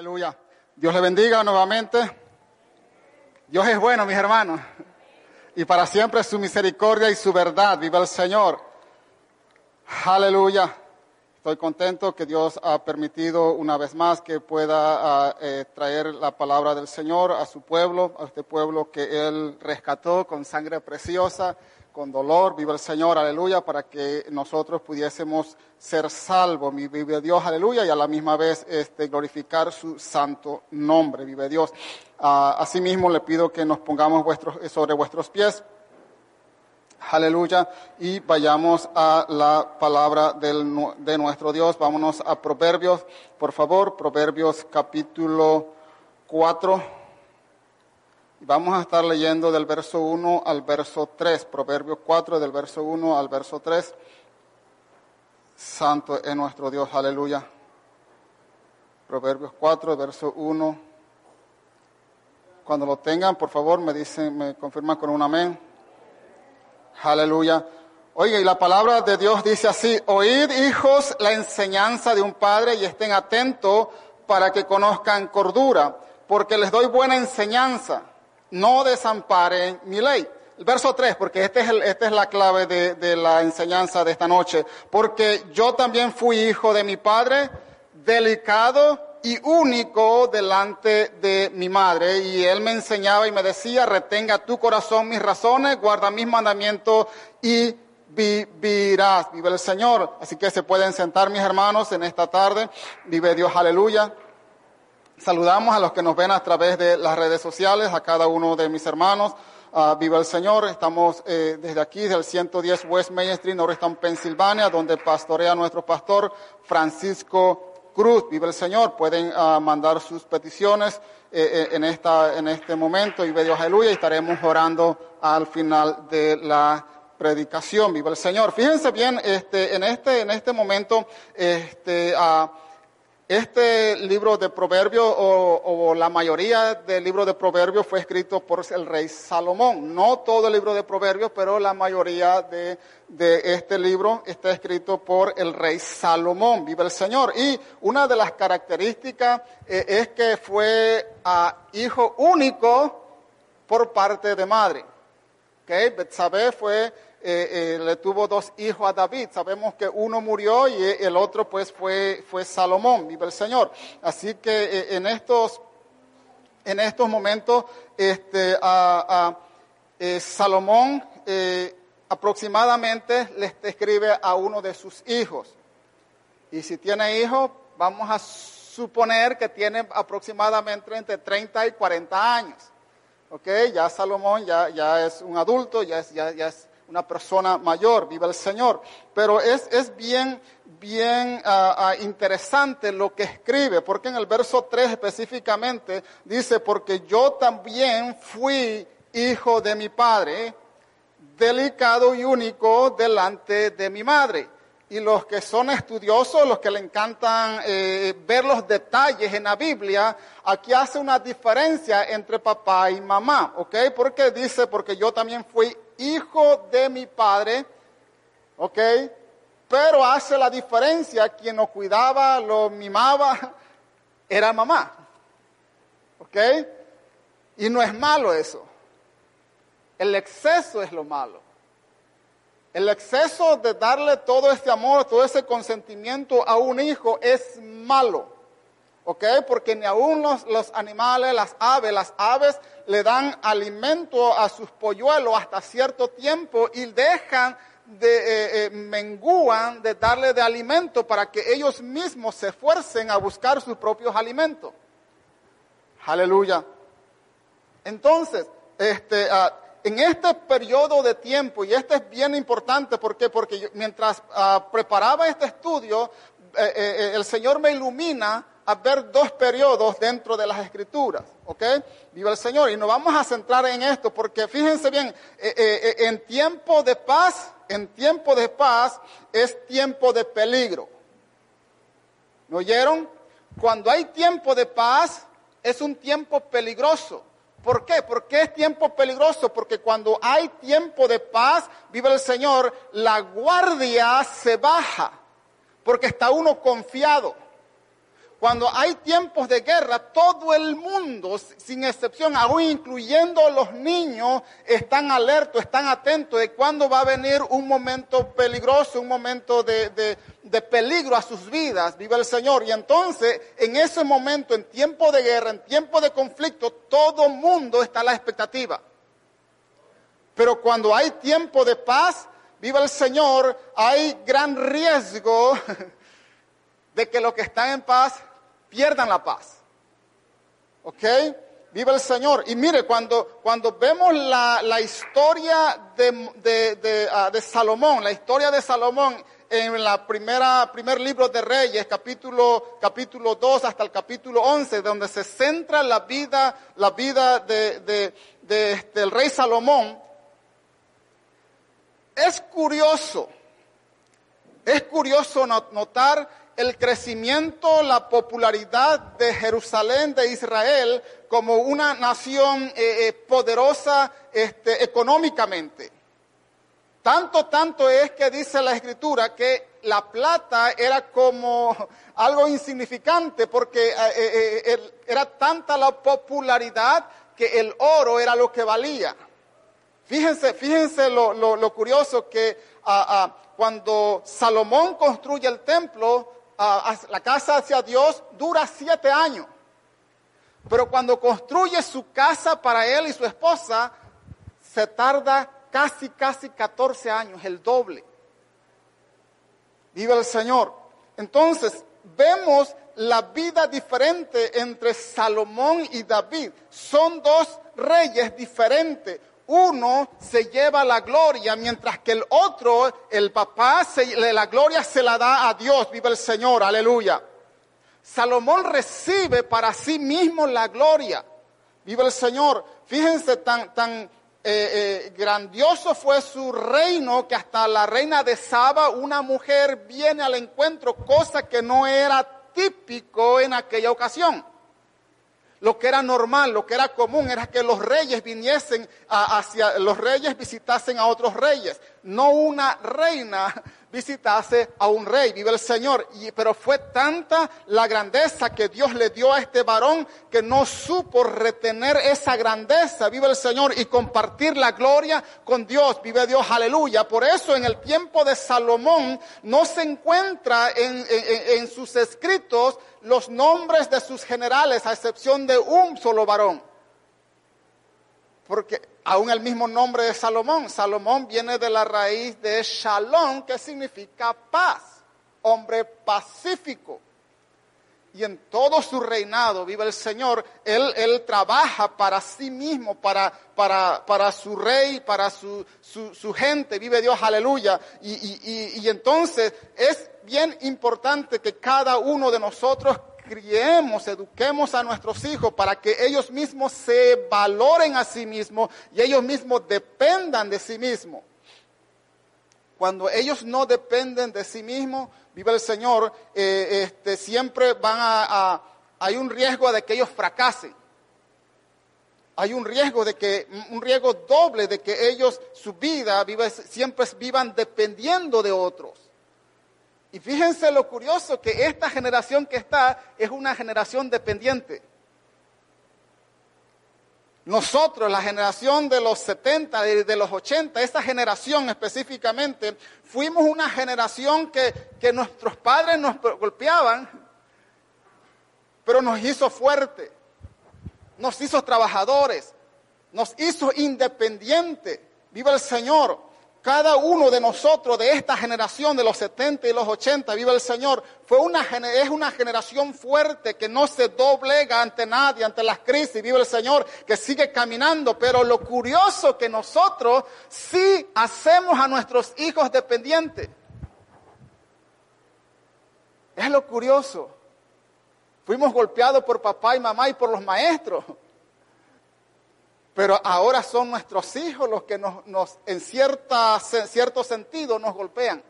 Aleluya. Dios le bendiga nuevamente. Dios es bueno, mis hermanos. Y para siempre su misericordia y su verdad. Viva el Señor. Aleluya. Estoy contento que Dios ha permitido una vez más que pueda ah, eh, traer la palabra del Señor a su pueblo, a este pueblo que Él rescató con sangre preciosa con dolor, vive el Señor, aleluya, para que nosotros pudiésemos ser salvos, vive Dios, aleluya, y a la misma vez este, glorificar su santo nombre, vive Dios. Uh, asimismo le pido que nos pongamos vuestros, sobre vuestros pies, aleluya, y vayamos a la palabra del, de nuestro Dios, vámonos a Proverbios, por favor, Proverbios capítulo 4. Vamos a estar leyendo del verso 1 al verso 3, Proverbios 4, del verso 1 al verso 3. Santo es nuestro Dios, aleluya. Proverbios 4, verso 1. Cuando lo tengan, por favor, me dicen, me confirman con un amén. Aleluya. Oye, y la palabra de Dios dice así, oíd hijos la enseñanza de un padre y estén atentos para que conozcan cordura, porque les doy buena enseñanza no desamparen mi ley. El verso 3, porque este es esta es la clave de, de la enseñanza de esta noche. Porque yo también fui hijo de mi padre, delicado y único delante de mi madre. Y él me enseñaba y me decía, retenga tu corazón mis razones, guarda mis mandamientos y vivirás. Vive el Señor. Así que se pueden sentar mis hermanos en esta tarde. Vive Dios, aleluya. Saludamos a los que nos ven a través de las redes sociales, a cada uno de mis hermanos. Uh, viva el Señor. Estamos eh, desde aquí, del 110 West Main Street, Norristown, Pensilvania, donde pastorea nuestro pastor Francisco Cruz. Viva el Señor. Pueden uh, mandar sus peticiones eh, eh, en, esta, en este momento. Y Dios, aleluya. Y estaremos orando al final de la predicación. Viva el Señor. Fíjense bien, este, en este, en este momento, este, uh, este libro de Proverbios, o, la mayoría del libro de Proverbios, fue escrito por el rey Salomón. No todo el libro de Proverbios, pero la mayoría de, este libro está escrito por el rey Salomón. Vive el Señor. Y una de las características eh, es que fue hijo único por parte de madre. Okay? Betsabé fue eh, eh, le tuvo dos hijos a David. Sabemos que uno murió y el otro pues fue, fue Salomón, vive el Señor. Así que eh, en estos, en estos momentos, este, a, Salomón aproximadamente le escribe a uno de sus hijos. Y si tiene hijos, vamos a suponer que tiene aproximadamente entre 30 y 40 años. ¿Ok? Ya Salomón ya, ya es un adulto, ya es, ya, ya es una persona mayor, viva el Señor. Pero es, es bien, bien uh, uh, interesante lo que escribe, porque en el verso 3 específicamente dice, porque yo también fui hijo de mi padre, delicado y único delante de mi madre. Y los que son estudiosos, los que le encantan eh, ver los detalles en la Biblia, aquí hace una diferencia entre papá y mamá, ¿ok? Porque dice, porque yo también fui hijo de mi padre, ¿ok? Pero hace la diferencia, quien lo cuidaba, lo mimaba, era mamá, ¿ok? Y no es malo eso. El exceso es lo malo. El exceso de darle todo este amor, todo ese consentimiento a un hijo es malo. ¿Ok? Porque ni aún los, animales, las aves, las aves le dan alimento a sus polluelos hasta cierto tiempo y dejan de, eh, eh, de darle de alimento para que ellos mismos se esfuercen a buscar sus propios alimentos. Aleluya. Entonces, este, ah, en este periodo de tiempo, y este es bien importante, ¿por qué? Porque mientras ah, preparaba este estudio, eh, el Señor me ilumina a ver dos periodos dentro de las escrituras, ¿ok? Viva el Señor. Y nos vamos a centrar en esto porque fíjense bien, eh, eh, eh, en tiempo de paz, en tiempo de paz es tiempo de peligro. ¿Me oyeron? Cuando hay tiempo de paz es un tiempo peligroso. ¿Por qué? ¿Por qué es tiempo peligroso? Porque cuando hay tiempo de paz, vive el Señor, la guardia se baja, porque está uno confiado. Cuando hay tiempos de guerra, todo el mundo, sin excepción, aún incluyendo los niños, están alertos, están atentos de cuándo va a venir un momento peligroso, un momento de, peligro a sus vidas, vive el Señor. Y entonces, en ese momento, en tiempo de guerra, en tiempo de conflicto, todo mundo está a la expectativa. Pero cuando hay tiempo de paz, vive el Señor, hay gran riesgo de que los que están en paz pierdan la paz. ¿Ok? Viva el Señor. Y mire, cuando, cuando vemos la, historia de, ah, de, Salomón, la historia de Salomón en la primera, primer libro de Reyes, capítulo, capítulo 2 hasta el capítulo 11, donde se centra la vida, la vida de, del rey Salomón, es curioso, es curioso notar el crecimiento, la popularidad de Jerusalén, de Israel, como una nación eh, eh, poderosa este, económicamente. Tanto, tanto es que dice la escritura que la plata era como algo insignificante porque eh, era tanta la popularidad que el oro era lo que valía. Fíjense, fíjense lo, curioso que ah, ah, cuando Salomón construye el templo, la casa hacia Dios dura siete años. Pero cuando construye su casa para él y su esposa, se tarda casi, casi 14 años, el doble. Vive el Señor. Entonces, vemos la vida diferente entre Salomón y David. Son dos reyes diferentes uno se lleva la gloria, mientras que el otro, el papá, la gloria se la da a Dios, vive el Señor, aleluya. Salomón recibe para sí mismo la gloria, vive el Señor. Fíjense, tan, tan eh, eh, grandioso fue su reino que hasta la reina de Saba, una mujer, viene al encuentro, cosa que no era típico en aquella ocasión. Lo que era normal, lo que era común, era que los reyes viniesen hacia, los reyes visitasen a otros reyes, no una reina visitase a un rey, vive el Señor. Y, pero fue tanta la grandeza que Dios le dio a este varón que no supo retener esa grandeza, vive el Señor, y compartir la gloria con Dios, vive Dios, aleluya. Por eso en el tiempo de Salomón no se encuentra en, en sus escritos los nombres de sus generales, a excepción de un solo varón. Porque aún el mismo nombre de Salomón, Salomón viene de la raíz de Shalom, que significa paz, hombre pacífico. Y en todo su reinado, vive el Señor, Él, él trabaja para sí mismo, para, para, para su rey, para su, su, gente, vive Dios, aleluya. Y, y, y entonces es bien importante que cada uno de nosotros criemos, eduquemos a nuestros hijos para que ellos mismos se valoren a sí mismos y ellos mismos dependan de sí mismos. Cuando ellos no dependen de sí mismos, vive el Señor, eh, este, siempre van a, hay un riesgo de que ellos fracasen. Hay un riesgo de que, un riesgo doble de que ellos, su vida, siempre vivan dependiendo de otros. Y fíjense lo curioso que esta generación que está es una generación dependiente. Nosotros, la generación de los 70, de, los 80, esta generación específicamente, fuimos una generación que, que nuestros padres nos golpeaban, pero nos hizo fuerte, nos hizo trabajadores, nos hizo independientes. Viva el Señor. Cada uno de nosotros de esta generación de los 70 y los 80, viva el Señor, fue una, es una generación fuerte que no se doblega ante nadie, ante las crisis, viva el Señor, que sigue caminando. Pero lo curioso que nosotros sí hacemos a nuestros hijos dependientes. Es lo curioso. Fuimos golpeados por papá y mamá y por los maestros. Pero ahora son nuestros hijos los que nos, en, cierta, cierto sentido nos golpean.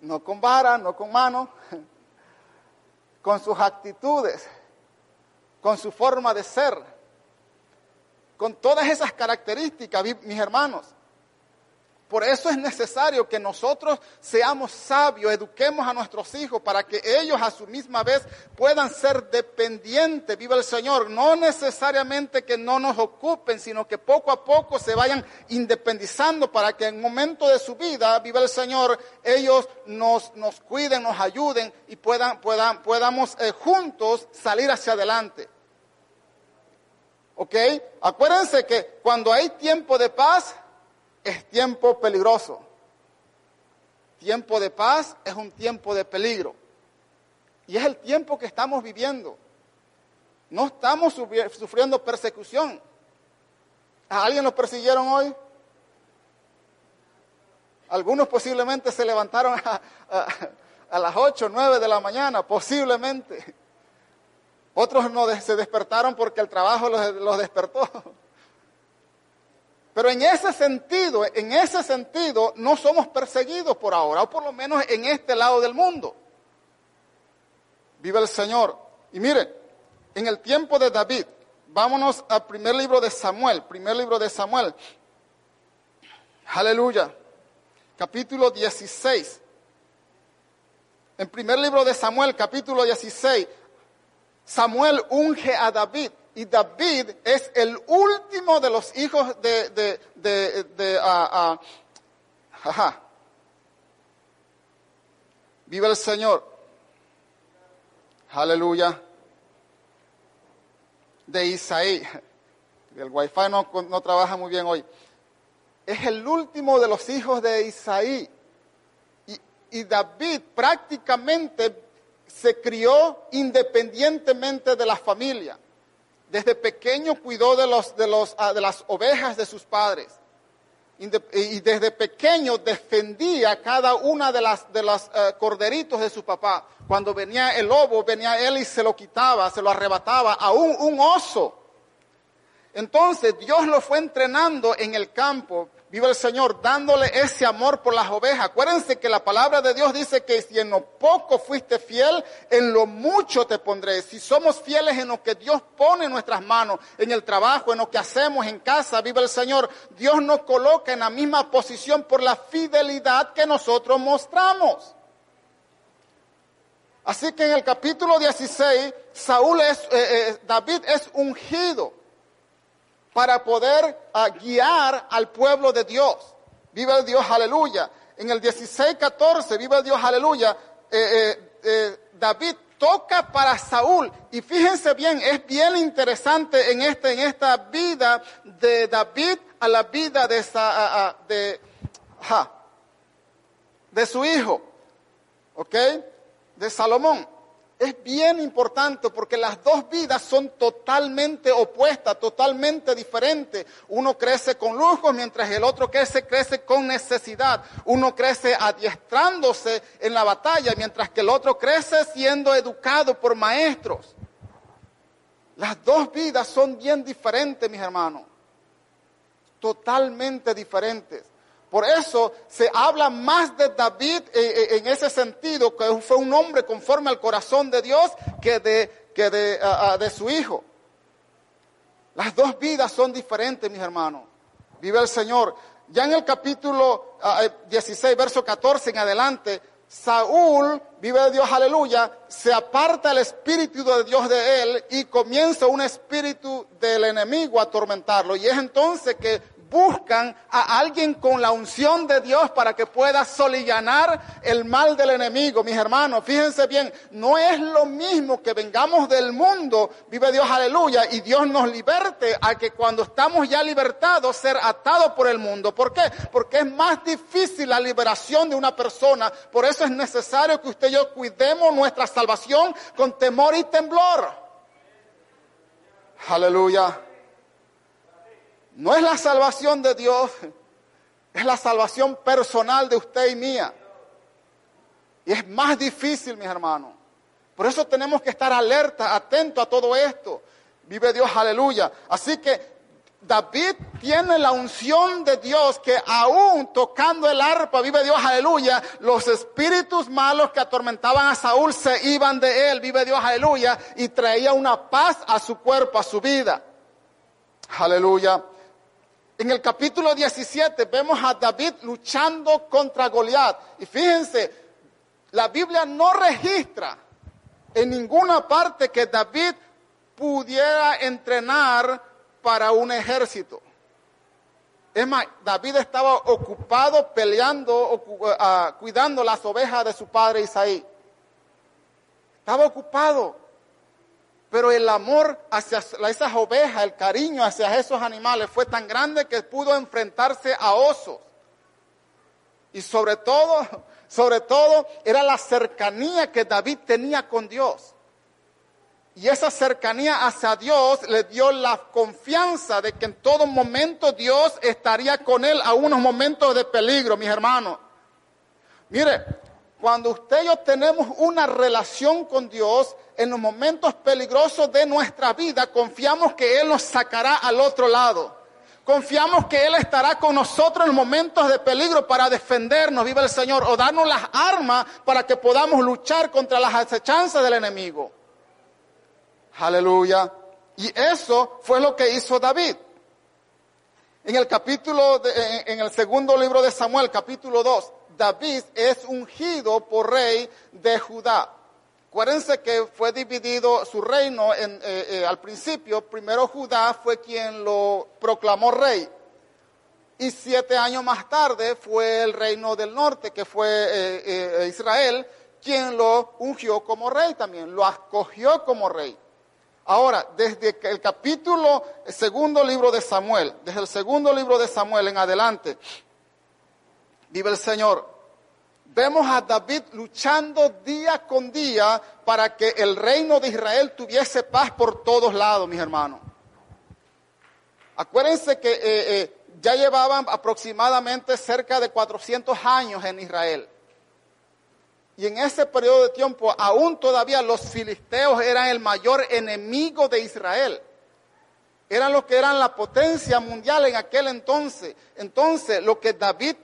No con vara, no con mano, con sus actitudes, con su forma de ser, con todas esas características, mis hermanos. Por eso es necesario que nosotros seamos sabios, eduquemos a nuestros hijos para que ellos a su misma vez puedan ser dependientes, viva el Señor. No necesariamente que no nos ocupen, sino que poco a poco se vayan independizando para que en momento de su vida, viva el Señor, ellos nos, nos cuiden, nos ayuden y puedan, puedan, podamos eh, juntos salir hacia adelante. ¿Ok? Acuérdense que cuando hay tiempo de paz, es tiempo peligroso. Tiempo de paz es un tiempo de peligro. Y es el tiempo que estamos viviendo. No estamos sufriendo persecución. ¿A alguien lo persiguieron hoy? Algunos posiblemente se levantaron a, las 8 o 9 de la mañana, posiblemente. Otros no se despertaron porque el trabajo los despertó. Pero en ese sentido, en ese sentido, no somos perseguidos por ahora, o por lo menos en este lado del mundo. Viva el Señor. Y miren, en el tiempo de David, vámonos al primer libro de Samuel, primer libro de Samuel. Aleluya. Capítulo 16. En primer libro de Samuel, capítulo 16, Samuel unge a David y David es el último de los hijos de, de, de, de uh, Viva el Señor. Aleluya. De Isaí. El wifi no, no trabaja muy bien hoy. Es el último de los hijos de Isaí. Y, y David prácticamente se crió independientemente de la familia. Desde pequeño cuidó de, los, de, los, ah, de las ovejas de sus padres. Y desde pequeño defendía cada una de las de los eh, corderitos de su papá. Cuando venía el lobo, venía él y se lo quitaba, se lo arrebataba a un, un oso. Entonces Dios lo fue entrenando en el campo Viva el Señor dándole ese amor por las ovejas. Acuérdense que la palabra de Dios dice que si en lo poco fuiste fiel, en lo mucho te pondré. Si somos fieles en lo que Dios pone en nuestras manos, en el trabajo, en lo que hacemos en casa, viva el Señor, Dios nos coloca en la misma posición por la fidelidad que nosotros mostramos. Así que en el capítulo 16, Saúl es, eh, eh, David es ungido para poder ah, guiar al pueblo de Dios. Viva el Dios, aleluya. En el 16-14, viva el Dios, aleluya. Eh, eh, eh, David toca para Saúl. Y fíjense bien, es bien interesante en, este, en esta vida de David a la vida de, de, de su hijo. ¿Ok? De Salomón es bien importante porque las dos vidas son totalmente opuestas, totalmente diferentes. Uno crece con lujo mientras el otro crece, crece con necesidad. Uno crece adiestrándose en la batalla mientras que el otro crece siendo educado por maestros. Las dos vidas son bien diferentes, mis hermanos. Totalmente diferentes. Por eso se habla más de David eh, eh, en ese sentido, que fue un hombre conforme al corazón de Dios, que de, que de, de su hijo. Las dos vidas son diferentes, mis hermanos. Vive el Señor. Ya en el capítulo 16, eh, verso 14 en adelante, Saúl, vive Dios, aleluya, se aparta el espíritu de Dios de él y comienza un espíritu del enemigo a atormentarlo. Y es entonces que buscan a alguien con la unción de Dios para que pueda solillanar el mal del enemigo. Mis hermanos, fíjense bien, no es lo mismo que vengamos del mundo, vive Dios, aleluya, y Dios nos liberte a que cuando estamos ya libertados ser atados por el mundo. ¿Por qué? Porque es más difícil la liberación de una persona. Por eso es necesario que usted y yo cuidemos nuestra salvación con temor y temblor. Aleluya. No es la salvación de Dios, es la salvación personal de usted y mía. Y es más difícil, mis hermanos. Por eso tenemos que estar alerta, atento a todo esto. Vive Dios, aleluya. Así que David tiene la unción de Dios que aún tocando el arpa, vive Dios, aleluya, los espíritus malos que atormentaban a Saúl se iban de él, vive Dios, aleluya, y traía una paz a su cuerpo, a su vida. Aleluya. En el capítulo 17 vemos a David luchando contra Goliat. Y fíjense, la Biblia no registra en ninguna parte que David pudiera entrenar para un ejército. Es más, David estaba ocupado peleando, ah, cuidando las ovejas de su padre Isaí. Estaba ocupado. Pero el amor hacia esas ovejas, el cariño hacia esos animales fue tan grande que pudo enfrentarse a osos. Y sobre todo, sobre todo, era la cercanía que David tenía con Dios. Y esa cercanía hacia Dios le dio la confianza de que en todo momento Dios estaría con él a unos momentos de peligro, mis hermanos. Mire, cuando usted y yo tenemos una relación con Dios, en los momentos peligrosos de nuestra vida, confiamos que Él nos sacará al otro lado. Confiamos que Él estará con nosotros en momentos de peligro para defendernos, viva el Señor, o darnos las armas para que podamos luchar contra las acechanzas del enemigo. Aleluya. Y eso fue lo que hizo David. En el capítulo, en el segundo libro de Samuel, capítulo 2, David es ungido por rey de Judá. Acuérdense que fue dividido su reino en, eh, eh, al principio. Primero Judá fue quien lo proclamó rey. Y siete años más tarde fue el reino del norte, que fue eh, Israel, quien lo ungió como rey también, lo acogió como rey. Ahora, desde el capítulo, segundo libro de Samuel, desde el segundo libro de Samuel en adelante, vive el Señor. Vemos a David luchando día con día para que el reino de Israel tuviese paz por todos lados, mis hermanos. Acuérdense que eh, eh, ya llevaban aproximadamente cerca de 400 años en Israel. Y en ese periodo de tiempo, aún todavía los filisteos eran el mayor enemigo de Israel. Eran los que eran la potencia mundial en aquel entonces. Entonces, lo que David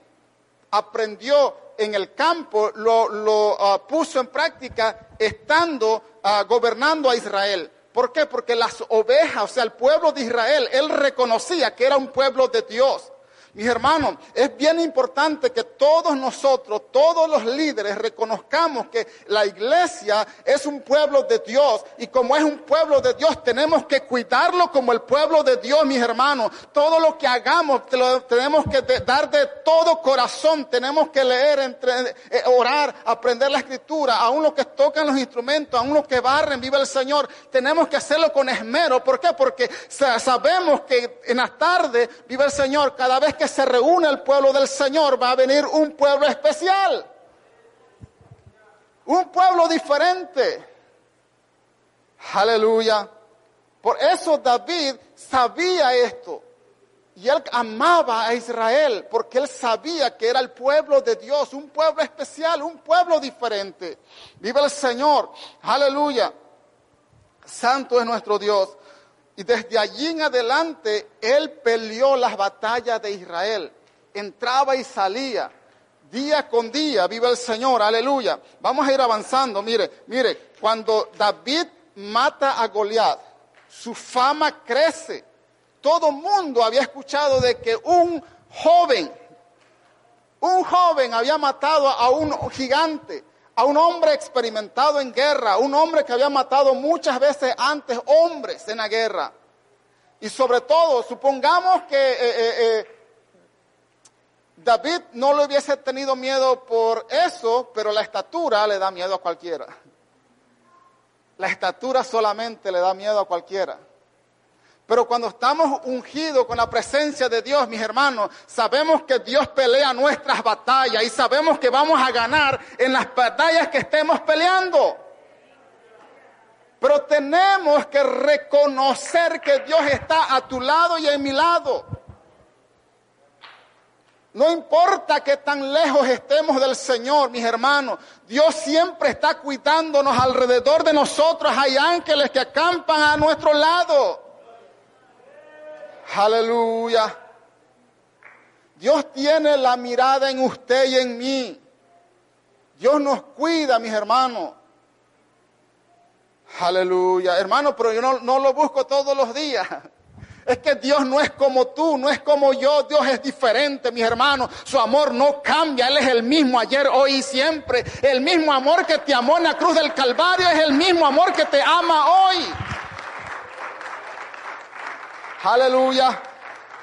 aprendió en el campo lo, ah, puso en práctica estando ah, gobernando a Israel. ¿Por qué? Porque las ovejas, o sea, el pueblo de Israel, él reconocía que era un pueblo de Dios. Mis hermanos, es bien importante que todos nosotros, todos los líderes, reconozcamos que la iglesia es un pueblo de Dios y como es un pueblo de Dios tenemos que cuidarlo como el pueblo de Dios, mis hermanos. Todo lo que hagamos lo tenemos que dar de todo corazón, tenemos que leer, entre, eh, orar, aprender la escritura, aún los que tocan los instrumentos, aún los que barren, vive el Señor, tenemos que hacerlo con esmero. ¿Por qué? Porque sabemos que en la tarde, vive el Señor, cada vez que que se reúne el pueblo del Señor, va a venir un pueblo especial. Un pueblo diferente. Aleluya. Por eso David sabía esto. Y él amaba a Israel porque él sabía que era el pueblo de Dios, un pueblo especial, un pueblo diferente. Vive el Señor. Aleluya. Santo es nuestro Dios. Y desde allí en adelante él peleó las batallas de Israel. Entraba y salía. Día con día, viva el Señor, aleluya. Vamos a ir avanzando. Mire, mire, cuando David mata a Goliat, su fama crece. Todo mundo había escuchado de que un joven, un joven había matado a un gigante a un hombre experimentado en guerra, un hombre que había matado muchas veces antes hombres en la guerra. Y sobre todo, supongamos que eh, eh, eh, David no le hubiese tenido miedo por eso, pero la estatura le da miedo a cualquiera. La estatura solamente le da miedo a cualquiera. Pero cuando estamos ungidos con la presencia de Dios, mis hermanos, sabemos que Dios pelea nuestras batallas y sabemos que vamos a ganar en las batallas que estemos peleando. Pero tenemos que reconocer que Dios está a tu lado y en mi lado. No importa que tan lejos estemos del Señor, mis hermanos, Dios siempre está cuidándonos alrededor de nosotros. Hay ángeles que acampan a nuestro lado. Aleluya. Dios tiene la mirada en usted y en mí. Dios nos cuida, mis hermanos. Aleluya. Hermano, pero yo no, lo busco todos los días. Es que Dios no es como tú, no es como yo, Dios es diferente, mis hermanos. Su amor no cambia, Él es el mismo ayer, hoy y siempre. El mismo amor que te amó en la cruz del Calvario es el mismo amor que te ama hoy. Aleluya.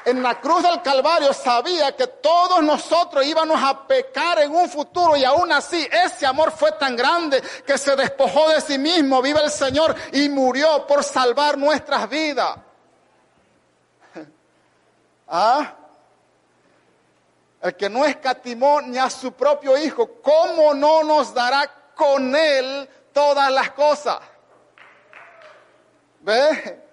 En la cruz del Calvario sabía que todos nosotros íbamos a pecar en un futuro y aún así ese amor fue tan grande que se despojó de sí mismo, vive el Señor, y murió por salvar nuestras vidas. ¿Ah? El que no escatimó ni a su propio Hijo, ¿cómo no nos dará con Él todas las cosas? ¿Ve?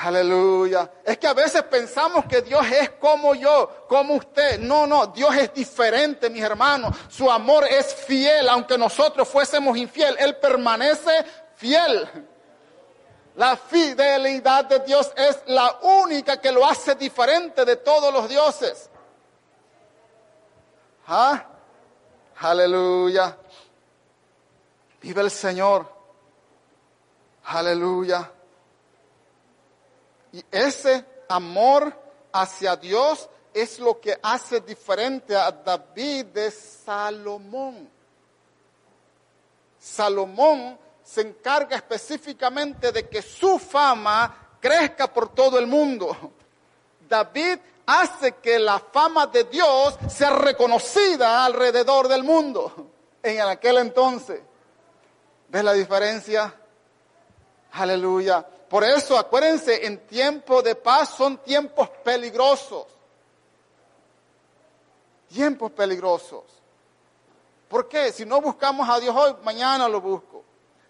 Aleluya. Es que a veces pensamos que Dios es como yo, como usted. No, no, Dios es diferente, mis hermanos. Su amor es fiel, aunque nosotros fuésemos infiel. Él permanece fiel. La fidelidad de Dios es la única que lo hace diferente de todos los dioses. ¿Ah? Aleluya. Vive el Señor. Aleluya. Y ese amor hacia Dios es lo que hace diferente a David de Salomón. Salomón se encarga específicamente de que su fama crezca por todo el mundo. David hace que la fama de Dios sea reconocida alrededor del mundo en aquel entonces. ¿Ves la diferencia? Aleluya. Por eso acuérdense, en tiempo de paz son tiempos peligrosos. Tiempos peligrosos. ¿Por qué? Si no buscamos a Dios hoy, mañana lo busco.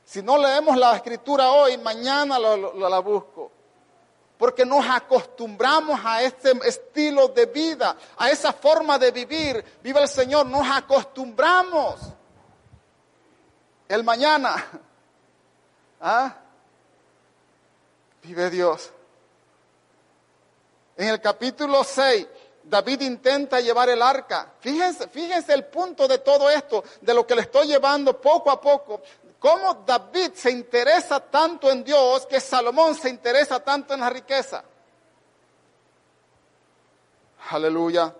Si no leemos la escritura hoy, mañana la busco. Porque nos acostumbramos a este estilo de vida, a esa forma de vivir. Viva el Señor, nos acostumbramos. El mañana. ¿Ah? Vive Dios. En el capítulo 6, David intenta llevar el arca. Fíjense, fíjense el punto de todo esto, de lo que le estoy llevando poco a poco cómo David se interesa tanto en Dios que Salomón se interesa tanto en la riqueza. Aleluya.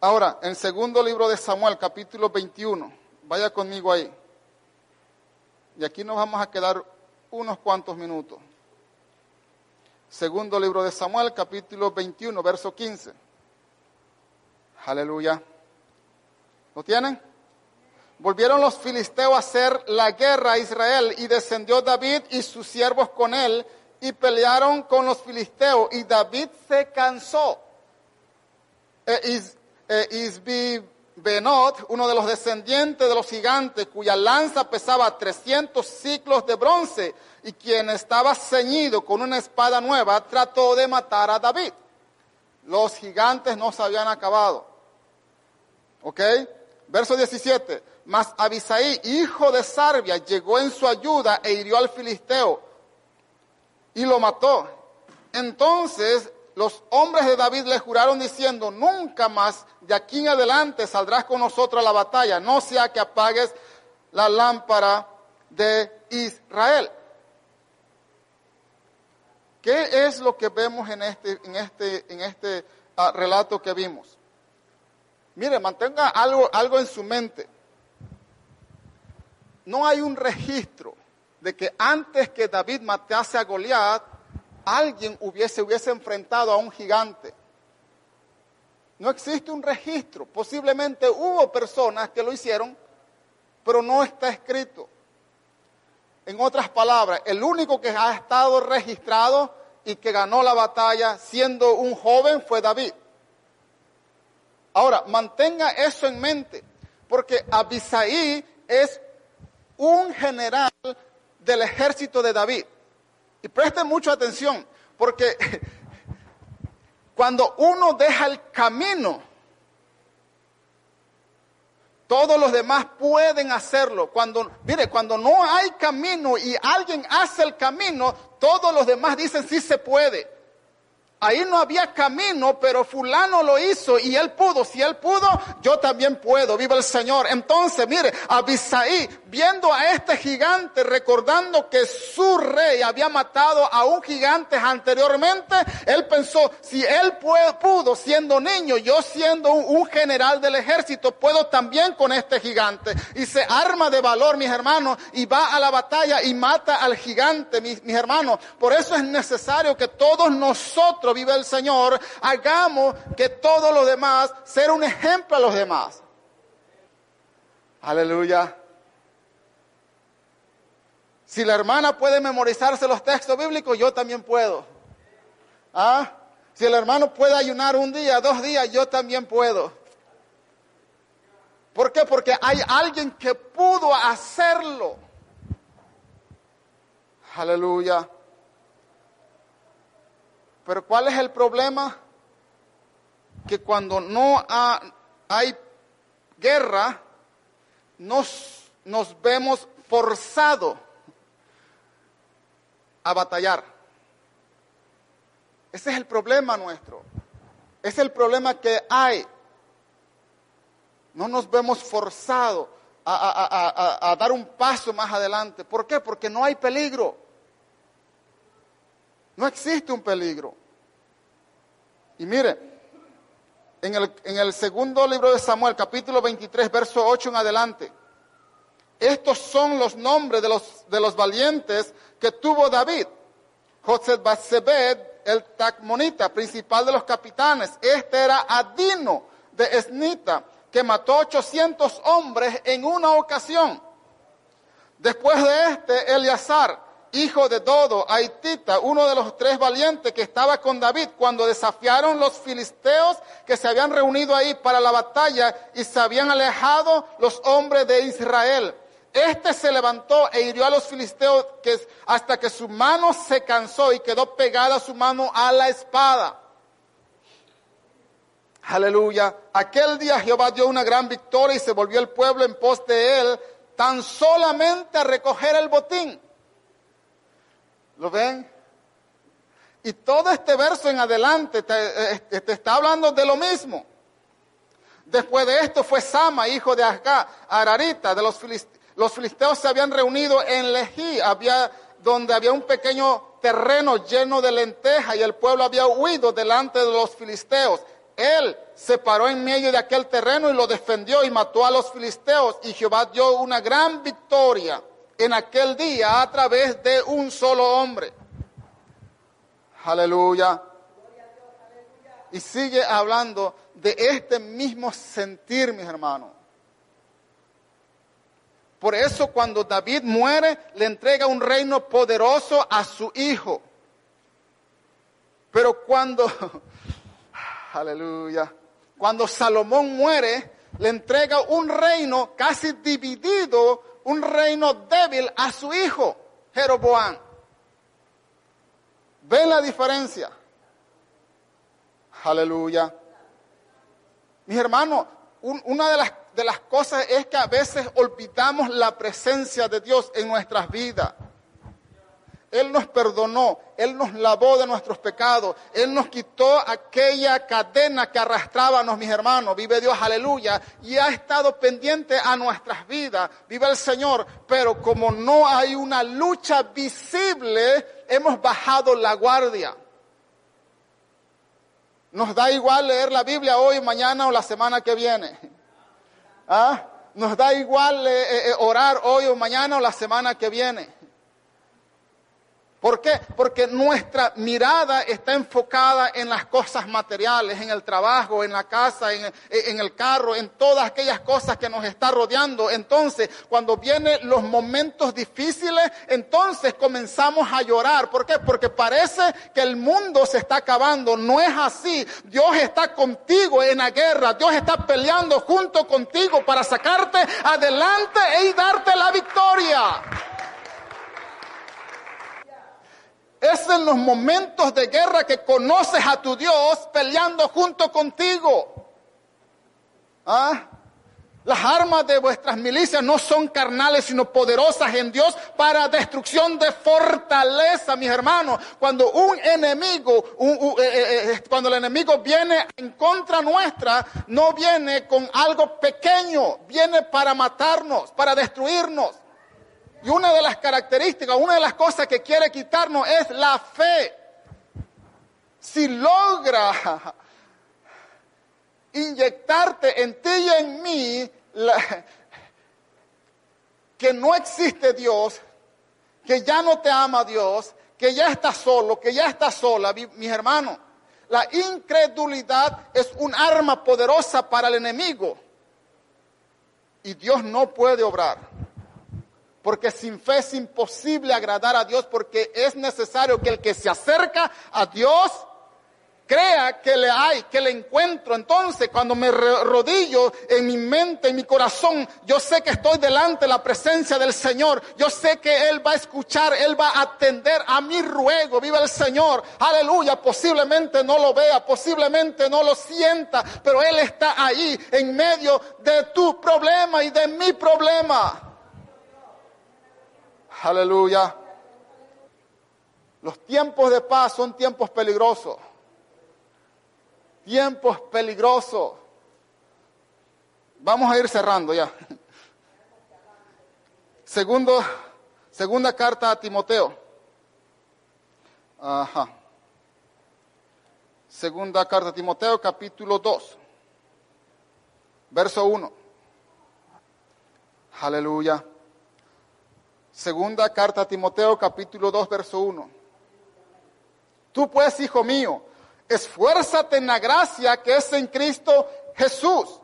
Ahora, en segundo libro de Samuel, capítulo 21, vaya conmigo ahí. Y aquí nos vamos a quedar unos cuantos minutos. Segundo libro de Samuel, capítulo 21, verso 15. Aleluya. ¿Lo tienen? Volvieron los filisteos a hacer la guerra a Israel y descendió David y sus siervos con él y pelearon con los filisteos y David se cansó. E, e Benot, uno de los descendientes de los gigantes, cuya lanza pesaba 300 ciclos de bronce y quien estaba ceñido con una espada nueva, trató de matar a David. Los gigantes no se habían acabado. ¿Ok? Verso 17. Mas Abisaí, hijo de Sarbia, llegó en su ayuda e hirió al filisteo y lo mató. Entonces los hombres de David le juraron diciendo, nunca más de aquí en adelante saldrás con nosotros a la batalla, no sea que apagues la lámpara de Israel. ¿Qué es lo que vemos en este, en este, en este ah, relato que vimos? Mire, mantenga algo, algo en su mente no hay un registro de que antes que David matase a Goliat, alguien hubiese, hubiese enfrentado a un gigante. No existe un registro. Posiblemente hubo personas que lo hicieron, pero no está escrito. En otras palabras, el único que ha estado registrado y que ganó la batalla siendo un joven fue David. Ahora, mantenga eso en mente, porque Abisaí es un general del ejército de David. Y presten mucha atención, porque cuando uno deja el camino, todos los demás pueden hacerlo. Cuando, mire, cuando no hay camino y alguien hace el camino, todos los demás dicen sí se puede. Ahí no había camino, pero fulano lo hizo y él pudo. Si él pudo, yo también puedo. Viva el Señor. Entonces, mire, Abisaí, viendo a este gigante, recordando que su rey había matado a un gigante anteriormente, él pensó, si él pudo, siendo niño, yo siendo un, general del ejército, puedo también con este gigante. Y se arma de valor, mis hermanos, y va a la batalla y mata al gigante, mis, mis hermanos. Por eso es necesario que todos nosotros, vive el Señor, hagamos que todo lo demás sea un ejemplo a los demás. Aleluya. Si la hermana puede memorizarse los textos bíblicos, yo también puedo. ¿Ah? Si el hermano puede ayunar un día, dos días, yo también puedo. ¿Por qué? Porque hay alguien que pudo hacerlo. Aleluya. Pero ¿cuál es el problema? Que cuando no hay guerra, nos, nos vemos forzados a batallar. Ese es el problema nuestro. Es el problema que hay. No nos vemos forzados a, a, dar un paso más adelante. ¿Por qué? Porque no hay peligro. No existe un peligro. Y mire, en el, en el segundo libro de Samuel, capítulo 23, verso 8 en adelante, estos son los nombres de los, de los valientes que tuvo David. José Basebed, el Tacmonita, principal de los capitanes. Este era Adino de Esnita, que mató 800 hombres en una ocasión. Después de este, Eleazar, hijo de Dodo, Haitita, uno de los tres valientes que estaba con David cuando desafiaron los filisteos que se habían reunido ahí para la batalla y se habían alejado los hombres de Israel. Este se levantó e hirió a los filisteos hasta que su mano se cansó y quedó pegada su mano a la espada. Aleluya. Aquel día Jehová dio una gran victoria y se volvió el pueblo en pos de él tan solamente a recoger el botín. ¿Lo ven? Y todo este verso en adelante te, eh, está hablando de lo mismo. Después de esto fue Sama, hijo de Agá, Ararita, de los filisteos. Los filisteos se habían reunido en Lejí, había, donde había un pequeño terreno lleno de lentejas y el pueblo había huido delante de los filisteos. Él se paró en medio de aquel terreno y lo defendió y mató a los filisteos y Jehová dio una gran victoria en aquel día a través de un solo hombre. Aleluya. Y sigue hablando de este mismo sentir, mis hermanos. Por eso cuando David muere, le entrega un reino poderoso a su hijo. Pero cuando, aleluya, cuando Salomón muere, le entrega un reino casi dividido un reino débil a su hijo, Jeroboam. ¿Ven la diferencia? Aleluya. Mis hermanos, una de las, de las cosas es que a veces olvidamos la presencia de Dios en nuestras vidas. Él nos perdonó, Él nos lavó de nuestros pecados, Él nos quitó aquella cadena que arrastrábamos, mis hermanos. Vive Dios, aleluya. Y ha estado pendiente a nuestras vidas. Vive el Señor. Pero como no hay una lucha visible, hemos bajado la guardia. Nos da igual leer la Biblia hoy, mañana o la semana que viene. ¿Ah? Nos da igual eh, eh, orar hoy o mañana o la semana que viene. ¿Por qué? Porque nuestra mirada está enfocada en las cosas materiales, en el trabajo, en la casa, en, el carro, en todas aquellas cosas que nos está rodeando. Entonces, cuando vienen los momentos difíciles, entonces comenzamos a llorar. ¿Por qué? Porque parece que el mundo se está acabando. No es así. Dios está contigo en la guerra. Dios está peleando junto contigo para sacarte adelante y darte la victoria. Es en los momentos de guerra que conoces a tu Dios peleando junto contigo. ¿Ah? Las armas de vuestras milicias no son carnales, sino poderosas en Dios para destrucción de fortaleza, mis hermanos. Cuando un enemigo, eh, eh, eh, cuando el enemigo viene en contra nuestra, no viene con algo pequeño, viene para matarnos, para destruirnos. Y una de las características, una de las cosas que quiere quitarnos es la fe. Si logra inyectarte en ti y en mí que no existe Dios, que ya no te ama Dios, que ya estás solo, que ya estás sola, mis hermanos. La incredulidad es un arma poderosa para el enemigo. Y Dios no puede obrar. Porque sin fe es imposible agradar a Dios porque es necesario que el que se acerca a Dios crea que le hay, que le encuentro. Entonces, cuando me rodillo en mi mente, en mi corazón, yo sé que estoy delante de la presencia del Señor. Yo sé que Él va a escuchar, Él va a atender a mi ruego. Viva el Señor. Aleluya. Posiblemente no lo vea, posiblemente no lo sienta, pero Él está ahí en medio de tu problema y de mi problema. Aleluya. Los tiempos de paz son tiempos peligrosos tiempos peligrosos. Vamos a ir cerrando ya. Segundo, segunda carta a Timoteo. Ajá. Segunda carta a Timoteo, capítulo 2, verso 1. Aleluya. Segunda carta a Timoteo, capítulo 2, verso 1. Tú pues, hijo mío, esfuérzate en la gracia que es en Cristo Jesús.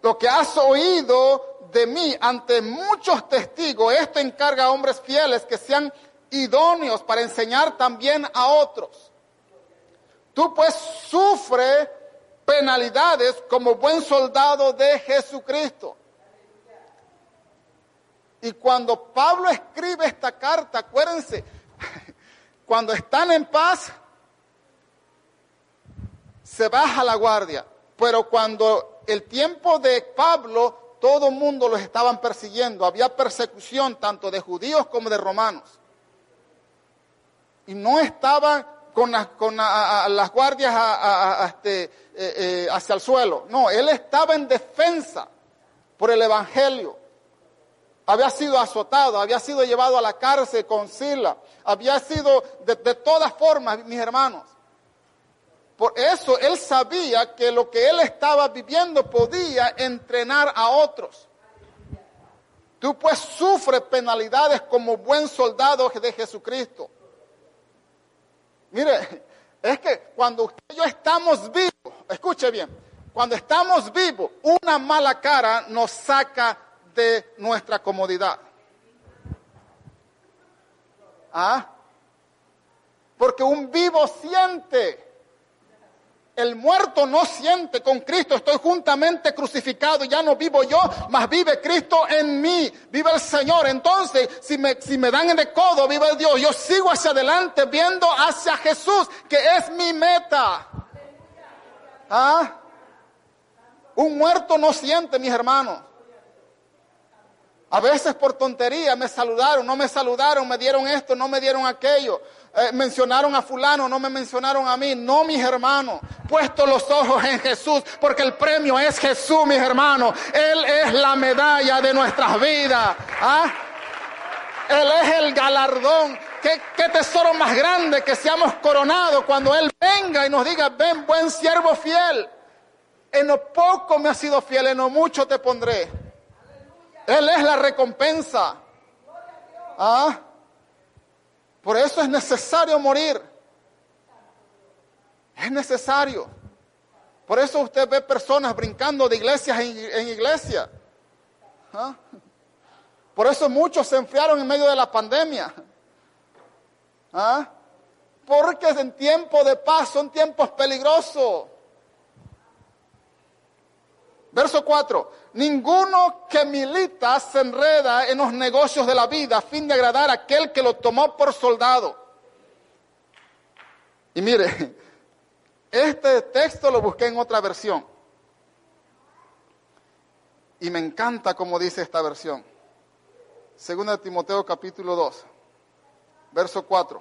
Lo que has oído de mí ante muchos testigos, esto encarga a hombres fieles que sean idóneos para enseñar también a otros. Tú pues sufre penalidades como buen soldado de Jesucristo. Y cuando Pablo escribe esta carta, acuérdense, cuando están en paz, se baja la guardia. Pero cuando el tiempo de Pablo, todo el mundo los estaban persiguiendo. Había persecución tanto de judíos como de romanos. Y no estaban con, las, guardias este, eh, eh, hacia el suelo. No, él estaba en defensa por el Evangelio. Había sido azotado, había sido llevado a la cárcel con Sila, había sido de todas formas, mis hermanos. Por eso él sabía que lo que él estaba viviendo podía entrenar a otros. Tú pues sufres penalidades como buen soldado de Jesucristo. Mire, es que cuando usted y yo estamos vivos, escuche bien, cuando estamos vivos, una mala cara nos saca nuestra comodidad. ¿Ah? Porque un vivo siente el muerto no siente con Cristo, estoy juntamente crucificado, ya no vivo yo, mas vive Cristo en mí, vive el Señor. Entonces, si me, dan en el codo, vive Dios, yo sigo hacia adelante viendo hacia Jesús, que es mi meta. ¿Ah? Un muerto no siente, mis hermanos. A veces por tontería me saludaron, no me saludaron, me dieron esto, no me dieron aquello. Eh, mencionaron a fulano, no me mencionaron a mí. No, mis hermanos. Puesto los ojos en Jesús, porque el premio es Jesús, mis hermanos. Él es la medalla de nuestras vidas. ¿Ah? Él es el galardón. ¿Qué, ¿Qué, tesoro más grande que seamos coronados cuando Él venga y nos diga, ven buen siervo fiel. En lo poco me has sido fiel, en lo mucho te pondré. Él es la recompensa. ¿Ah? Por eso es necesario morir. Es necesario. Por eso usted ve personas brincando de iglesias en, iglesia. ¿Ah? Por eso muchos se enfriaron en medio de la pandemia. ¿Ah? Porque en tiempo de paz son tiempos peligrosos. Verso 4. Ninguno que milita se enreda en los negocios de la vida a fin de agradar a aquel que lo tomó por soldado. Y mire, este texto lo busqué en otra versión. Y me encanta como dice esta versión. Segunda de Timoteo capítulo 2, verso 4.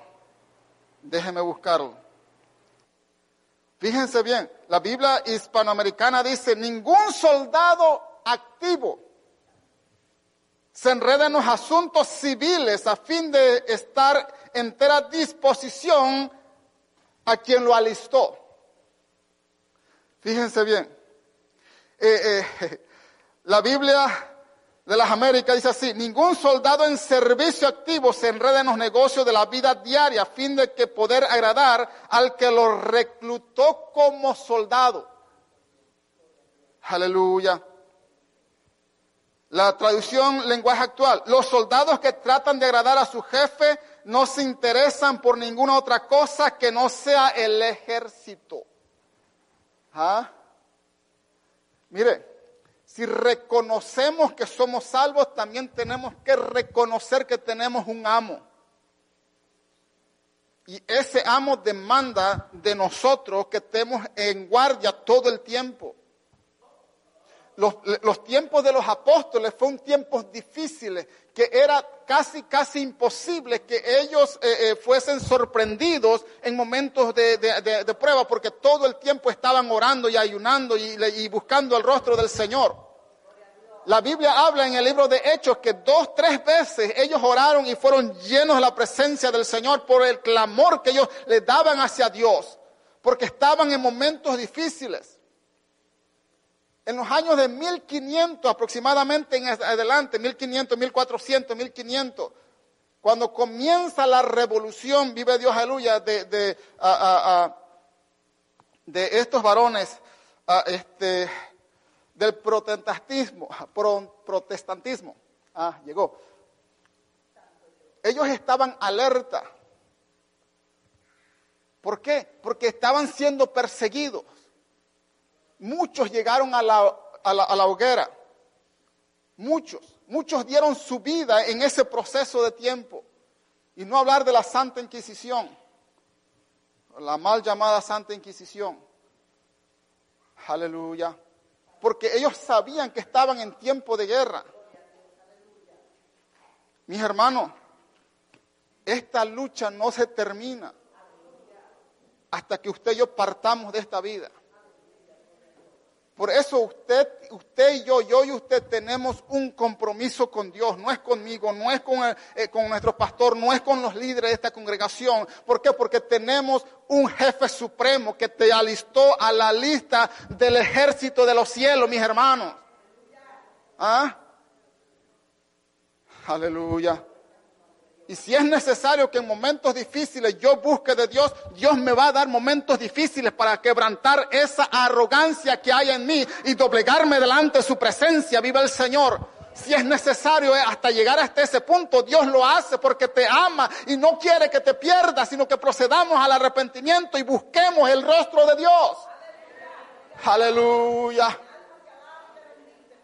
Déjeme buscarlo. Fíjense bien, la Biblia hispanoamericana dice, ningún soldado activo se enreda en los asuntos civiles a fin de estar en entera disposición a quien lo alistó. Fíjense bien, eh, eh, la Biblia de las Américas dice así, ningún soldado en servicio activo se enreda en los negocios de la vida diaria a fin de que poder agradar al que lo reclutó como soldado. Aleluya. La traducción lenguaje actual, los soldados que tratan de agradar a su jefe no se interesan por ninguna otra cosa que no sea el ejército. ¿Ah? Mire, si reconocemos que somos salvos, también tenemos que reconocer que tenemos un amo. Y ese amo demanda de nosotros que estemos en guardia todo el tiempo. Los, tiempos de los apóstoles fueron tiempos difíciles, que era casi, casi imposible que ellos eh, eh, fuesen sorprendidos en momentos de, prueba, porque todo el tiempo estaban orando y ayunando y buscando el rostro del Señor. La Biblia habla en el libro de Hechos que dos, tres veces ellos oraron y fueron llenos de la presencia del Señor por el clamor que ellos le daban hacia Dios, porque estaban en momentos difíciles. En los años de 1500 aproximadamente en adelante, 1500, 1400, 1500, cuando comienza la revolución, vive Dios, aleluya, de, de, de estos varones, este, del protestantismo, protestantismo. Ah, llegó. Ellos estaban alerta. ¿Por qué? Porque estaban siendo perseguidos. Muchos llegaron a la, a la, a la hoguera. Muchos. Muchos dieron su vida en ese proceso de tiempo. Y no hablar de la Santa Inquisición. La mal llamada Santa Inquisición. Aleluya porque ellos sabían que estaban en tiempo de guerra. Mis hermanos, esta lucha no se termina hasta que usted y yo partamos de esta vida. Por eso usted, usted y yo, yo y usted tenemos un compromiso con Dios. No es conmigo, no es con, eh, con nuestro pastor, no es con los líderes de esta congregación. ¿Por qué? Porque tenemos un jefe supremo que te alistó a la lista del ejército de los cielos, mis hermanos. ¿Ah? Aleluya. Y si es necesario que en momentos difíciles yo busque de Dios, Dios me va a dar momentos difíciles para quebrantar esa arrogancia que hay en mí y doblegarme delante de su presencia. Viva el Señor. Si es necesario eh, hasta llegar hasta ese punto, Dios lo hace porque te ama y no quiere que te pierdas, sino que procedamos al arrepentimiento y busquemos el rostro de Dios. Aleluya.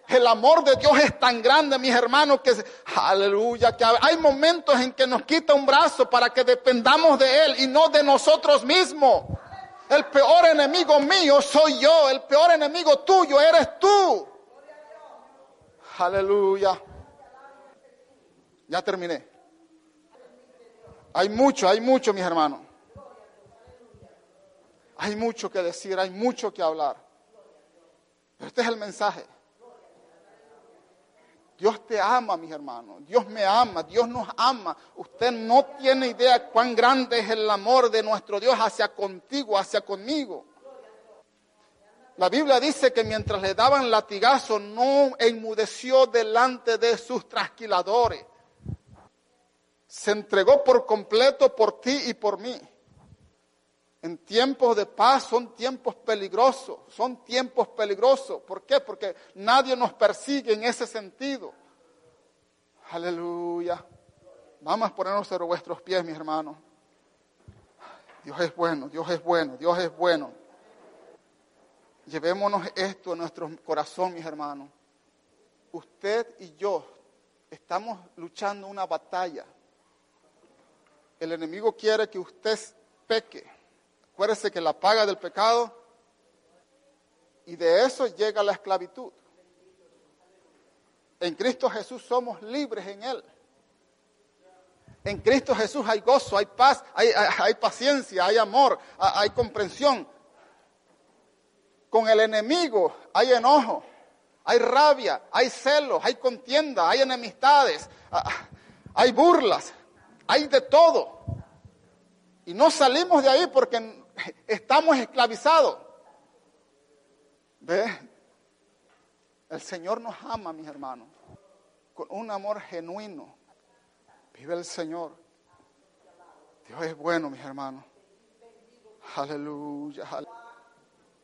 El amor de Dios es tan grande, mis hermanos, que aleluya, que hay momentos en que nos quita un brazo para que dependamos de Él y no de nosotros mismos. El peor enemigo mío soy yo, el peor enemigo tuyo eres tú. Aleluya. Ya terminé. Hay mucho, hay mucho, mis hermanos. Hay mucho que decir, hay mucho que hablar. este es el mensaje. Dios te ama, mis hermanos. Dios me ama, Dios nos ama. Usted no tiene idea cuán grande es el amor de nuestro Dios hacia contigo, hacia conmigo. La Biblia dice que mientras le daban latigazo no enmudeció delante de sus trasquiladores. Se entregó por completo por ti y por mí. En tiempos de paz son tiempos peligrosos, son tiempos peligrosos. ¿Por qué? Porque nadie nos persigue en ese sentido. Aleluya. Vamos a ponernos sobre vuestros pies, mis hermanos. Dios es bueno, Dios es bueno, Dios es bueno. Llevémonos esto en nuestro corazón, mis hermanos. Usted y yo estamos luchando una batalla. El enemigo quiere que usted peque Acuérdese que la paga del pecado y de eso llega la esclavitud. En Cristo Jesús somos libres en Él. En Cristo Jesús hay gozo, hay paz, hay, hay, paciencia, hay amor, hay comprensión. Con el enemigo hay enojo, hay rabia, hay celos, hay contienda, hay enemistades, hay burlas, hay de todo. Y no salimos de ahí porque estamos esclavizados. ¿Ve? El Señor nos ama, mis hermanos, con un amor genuino. Vive el Señor. Dios es bueno, mis hermanos. Aleluya. aleluya.